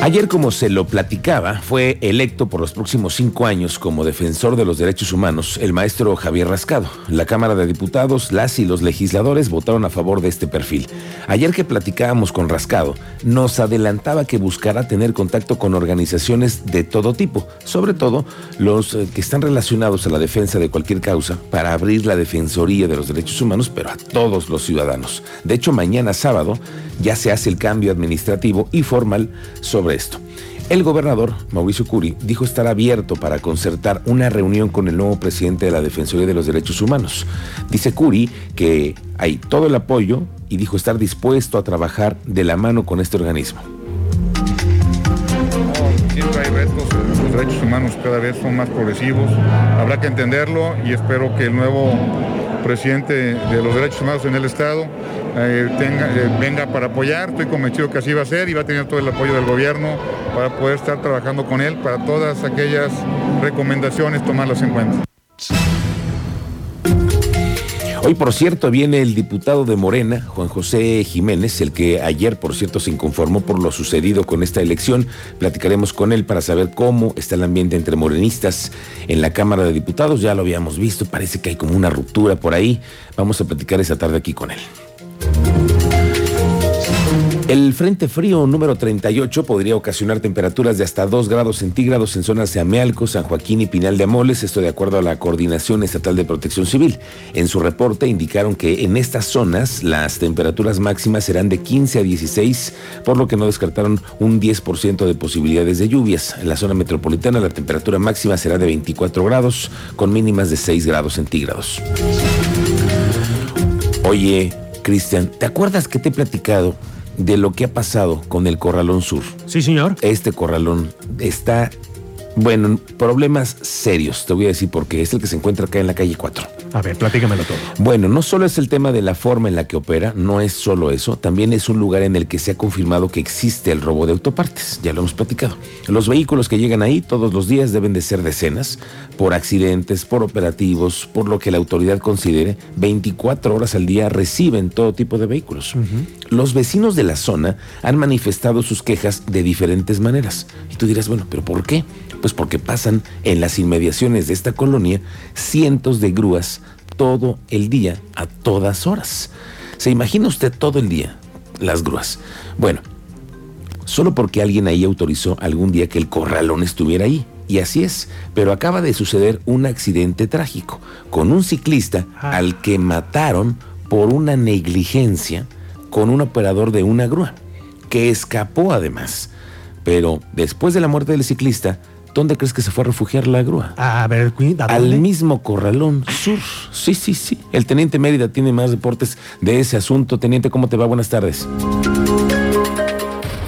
Ayer, como se lo platicaba, fue electo por los próximos cinco años como defensor de los derechos humanos el maestro Javier Rascado. La Cámara de Diputados, las y los legisladores votaron a favor de este perfil. Ayer que platicábamos con Rascado, nos adelantaba que buscará tener contacto con organizaciones de todo tipo, sobre todo los eh, que están relacionados a la defensa de cualquier causa, para abrir la defensoría de los derechos humanos, pero a todos los ciudadanos. De hecho, mañana sábado ya se hace el cambio administrativo y formal sobre esto. El gobernador, Mauricio Curi, dijo estar abierto para concertar una reunión con el nuevo presidente de la Defensoría de los Derechos Humanos. Dice Curi que hay todo el apoyo y dijo estar dispuesto a trabajar de la mano con este organismo. Siempre hay retos, los derechos humanos cada vez son más progresivos, habrá que entenderlo y espero que el nuevo presidente de los derechos humanos en el Estado eh, eh, venga para apoyar. Estoy convencido que así va a ser y va a tener todo el apoyo del gobierno para poder estar trabajando con él para todas aquellas recomendaciones, tomarlas en cuenta. Hoy, por cierto, viene el diputado de Morena, Juan José Jiménez, el que ayer, por cierto, se inconformó por lo sucedido con esta elección. Platicaremos con él para saber cómo está el ambiente entre morenistas en la Cámara de Diputados. Ya lo habíamos visto, parece que hay como una ruptura por ahí. Vamos a platicar esa tarde aquí con él. El Frente Frío número 38 podría ocasionar temperaturas de hasta 2 grados centígrados en zonas de Amealco, San Joaquín y Pinal de Amoles, esto de acuerdo a la Coordinación Estatal de Protección Civil. En su reporte indicaron que en estas zonas las temperaturas máximas serán de 15 a 16, por lo que no descartaron un 10% de posibilidades de lluvias. En la zona metropolitana la temperatura máxima será de 24 grados, con mínimas de 6 grados centígrados. Oye, Cristian, ¿te acuerdas que te he platicado de lo que ha pasado con el Corralón Sur. Sí, señor. Este corralón está, bueno, en problemas serios. Te voy a decir porque es el que se encuentra acá en la calle 4. A ver, platícamelo todo. Bueno, no solo es el tema de la forma en la que opera, no es solo eso, también es un lugar en el que se ha confirmado que existe el robo de autopartes, ya lo hemos platicado. Los vehículos que llegan ahí todos los días deben de ser decenas, por accidentes, por operativos, por lo que la autoridad considere, 24 horas al día reciben todo tipo de vehículos. Los vecinos de la zona han manifestado sus quejas de diferentes maneras. Y tú dirás, bueno, pero ¿por qué? Pues porque pasan en las inmediaciones de esta colonia cientos de grúas todo el día, a todas horas. ¿Se imagina usted todo el día las grúas? Bueno, solo porque alguien ahí autorizó algún día que el corralón estuviera ahí. Y así es, pero acaba de suceder un accidente trágico con un ciclista al que mataron por una negligencia con un operador de una grúa, que escapó además. Pero después de la muerte del ciclista, ¿dónde crees que se fue a refugiar la grúa? A ver, ¿a Al mismo Corralón Sur. Sí, sí, sí. El teniente Mérida tiene más reportes de ese asunto. Teniente, ¿cómo te va? Buenas tardes.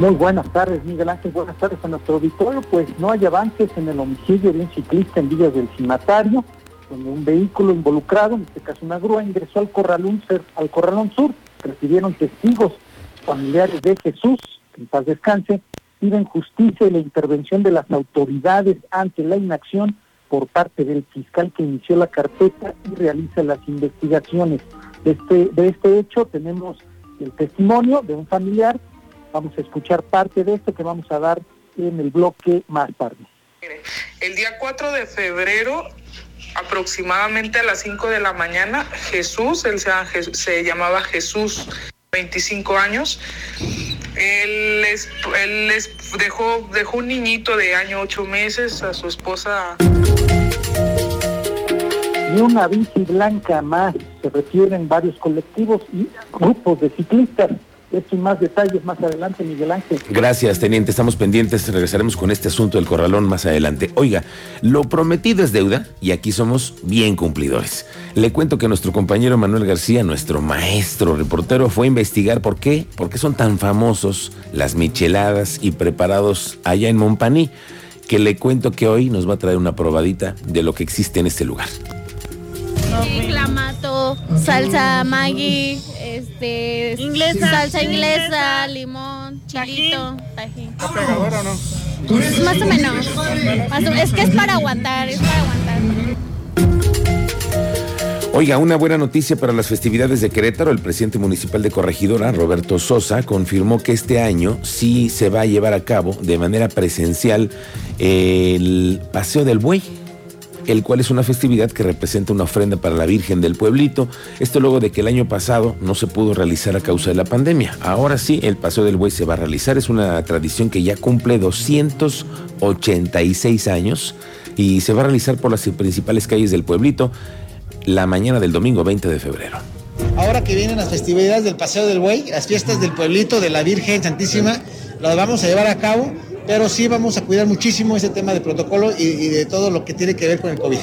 Muy buenas tardes, Miguel Ángel. Buenas tardes a nuestro auditorio. Pues no hay avances en el homicidio de un ciclista en Villas del Cimatario, donde un vehículo involucrado, en este caso una grúa, ingresó al Corralón, al Corralón Sur. Recibieron testigos familiares de Jesús, en paz descanse, piden justicia y la intervención de las autoridades ante la inacción por parte del fiscal que inició la carpeta y realiza las investigaciones. De este, de este hecho tenemos el testimonio de un familiar Vamos a escuchar parte de esto que vamos a dar en el bloque más tarde. El día 4 de febrero, aproximadamente a las 5 de la mañana, Jesús, él se, llamaba Jesús, 25 años, él, es- él es- dejó, dejó un niñito de año 8 meses a su esposa. Y una bici blanca más, se refieren varios colectivos y grupos de ciclistas. Esto y más detalles más adelante, Miguel Ángel. Gracias, teniente. Estamos pendientes. Regresaremos con este asunto del corralón más adelante. Oiga, lo prometido es deuda y aquí somos bien cumplidores. Le cuento que nuestro compañero Manuel García, nuestro maestro reportero, fue a investigar por qué, por qué son tan famosos las micheladas y preparados allá en Montpaní, que le cuento que hoy nos va a traer una probadita de lo que existe en este lugar. Sí, clamato, salsa Maggi, este, Inglesa. salsa inglesa, limón, chilito, tajín. ¿Está pegadora o no? Más o menos. Más o- es que es para aguantar, es para aguantar. Oiga, una buena noticia para las festividades de Querétaro. El presidente municipal de Corregidora, Roberto Sosa, confirmó que este año sí se va a llevar a cabo de manera presencial el Paseo del Buey, el cual es una festividad que representa una ofrenda para la Virgen del Pueblito. Esto luego de que el año pasado no se pudo realizar a causa de la pandemia. Ahora sí, el Paseo del Buey se va a realizar. Es una tradición que ya cumple 286 años y se va a realizar por las principales calles del pueblito la mañana del domingo 20 de febrero. Ahora que vienen las festividades del Paseo del Buey, las fiestas del pueblito de la Virgen Santísima, las vamos a llevar a cabo, pero sí vamos a cuidar muchísimo ese tema de protocolo y, y de todo lo que tiene que ver con el COVID.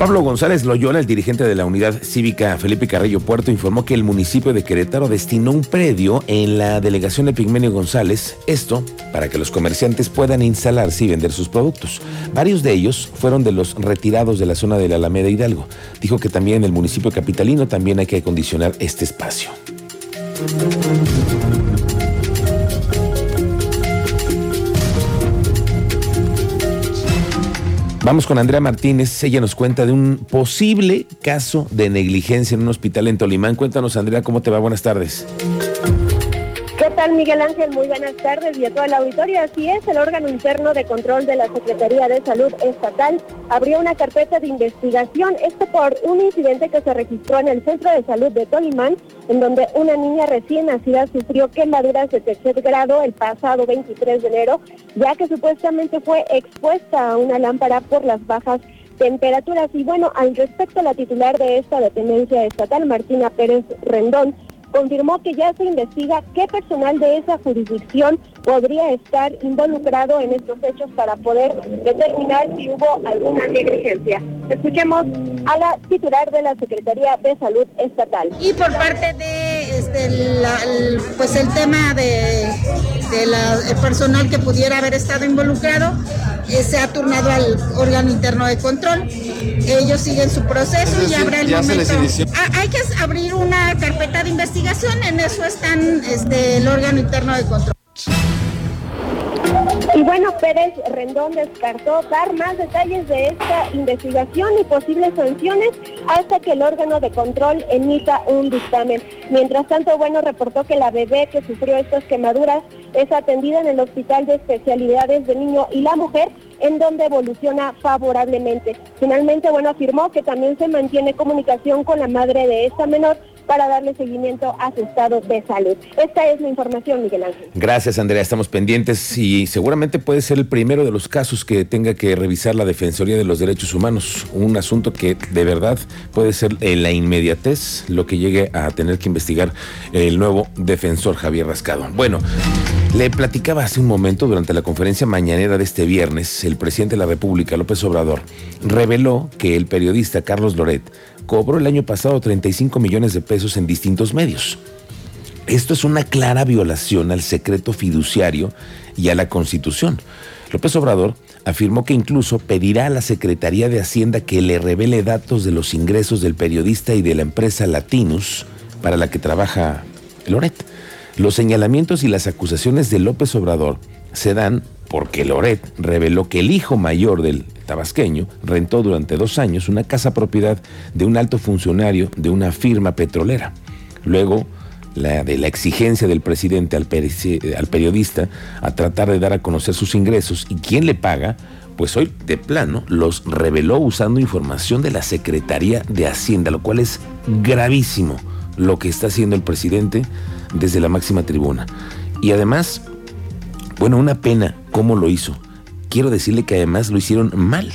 Pablo González Loyola, el dirigente de la unidad cívica Felipe Carrillo Puerto, informó que el municipio de Querétaro destinó un predio en la delegación Epigmenio González, esto para que los comerciantes puedan instalarse y vender sus productos. Varios de ellos fueron de los retirados de la zona de la Alameda Hidalgo. Dijo que también en el municipio capitalino también hay que acondicionar este espacio. Vamos con Andrea Martínez. Ella nos cuenta de un posible caso de negligencia en un hospital en Tolimán. Cuéntanos, Andrea, ¿cómo te va? Buenas tardes. ¿Qué tal, Miguel Ángel? Muy buenas tardes y a toda la auditoría. Así es, el órgano interno de control de la Secretaría de Salud Estatal abrió una carpeta de investigación, esto por un incidente que se registró en el Centro de Salud de Tolimán, en donde una niña recién nacida sufrió quemaduras de tercer grado el pasado 23 de enero, ya que supuestamente fue expuesta a una lámpara por las bajas temperaturas. Y bueno, al respecto, la titular de esta dependencia estatal, Martina Pérez Rendón, confirmó que ya se investiga qué personal de esa jurisdicción podría estar involucrado en estos hechos para poder determinar si hubo alguna negligencia. Escuchemos a la titular de la Secretaría de Salud Estatal. Y por parte de este, el, pues el tema de, el personal que pudiera haber estado involucrado, eh, se ha turnado al órgano interno de control. Ellos siguen su proceso y habrá el momento. Ah, hay que abrir una carpeta de investigación, en eso están este, el órgano interno de control. Y bueno, Pérez Rendón descartó dar más detalles de esta investigación y posibles sanciones hasta que el órgano de control emita un dictamen. Mientras tanto, bueno, reportó que la bebé que sufrió estas quemaduras es atendida en el Hospital de Especialidades de Niño y la Mujer, en donde evoluciona favorablemente. Finalmente, bueno, afirmó que también se mantiene comunicación con la madre de esta menor para darle seguimiento a su estado de salud. Esta es la información, Miguel Ángel. Gracias, Andrea. Estamos pendientes y seguramente puede ser el primero de los casos que tenga que revisar la Defensoría de los Derechos Humanos. Un asunto que de verdad puede ser en la inmediatez lo que llegue a tener que investigar el nuevo defensor Javier Rascado. Bueno, le platicaba hace un momento durante la conferencia mañanera de este viernes, el presidente de la República, López Obrador, reveló que el periodista Carlos Loret cobró el año pasado 35 millones de pesos en distintos medios. Esto es una clara violación al secreto fiduciario y a la Constitución. López Obrador afirmó que incluso pedirá a la Secretaría de Hacienda que le revele datos de los ingresos del periodista y de la empresa Latinus para la que trabaja Loret. Los señalamientos y las acusaciones de López Obrador se dan porque Loret reveló que el hijo mayor del tabasqueño rentó durante dos años una casa propiedad de un alto funcionario de una firma petrolera. Luego, la de la exigencia del presidente al, al periodista a tratar de dar a conocer sus ingresos y quién le paga, pues hoy de plano los reveló usando información de la Secretaría de Hacienda, lo cual es gravísimo lo que está haciendo el presidente desde la máxima tribuna. Y además, bueno, una pena cómo lo hizo. Quiero decirle que además lo hicieron mal.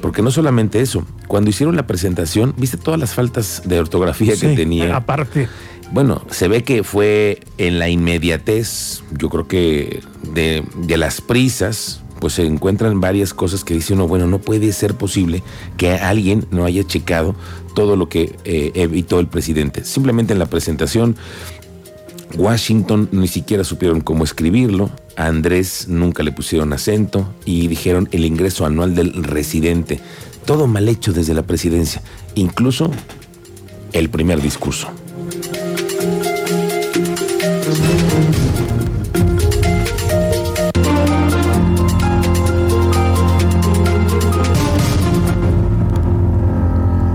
Porque no solamente eso, cuando hicieron la presentación, viste todas las faltas de ortografía que tenía. Aparte, Bueno, se ve que fue en la inmediatez, yo creo que de, de las prisas, pues se encuentran varias cosas que dice uno, bueno, no puede ser posible que alguien no haya checado todo lo que eh, evitó el presidente. Simplemente en la presentación, Washington ni siquiera supieron cómo escribirlo, a Andrés nunca le pusieron acento y dijeron el ingreso anual del residente. Todo mal hecho desde la presidencia, incluso el primer discurso.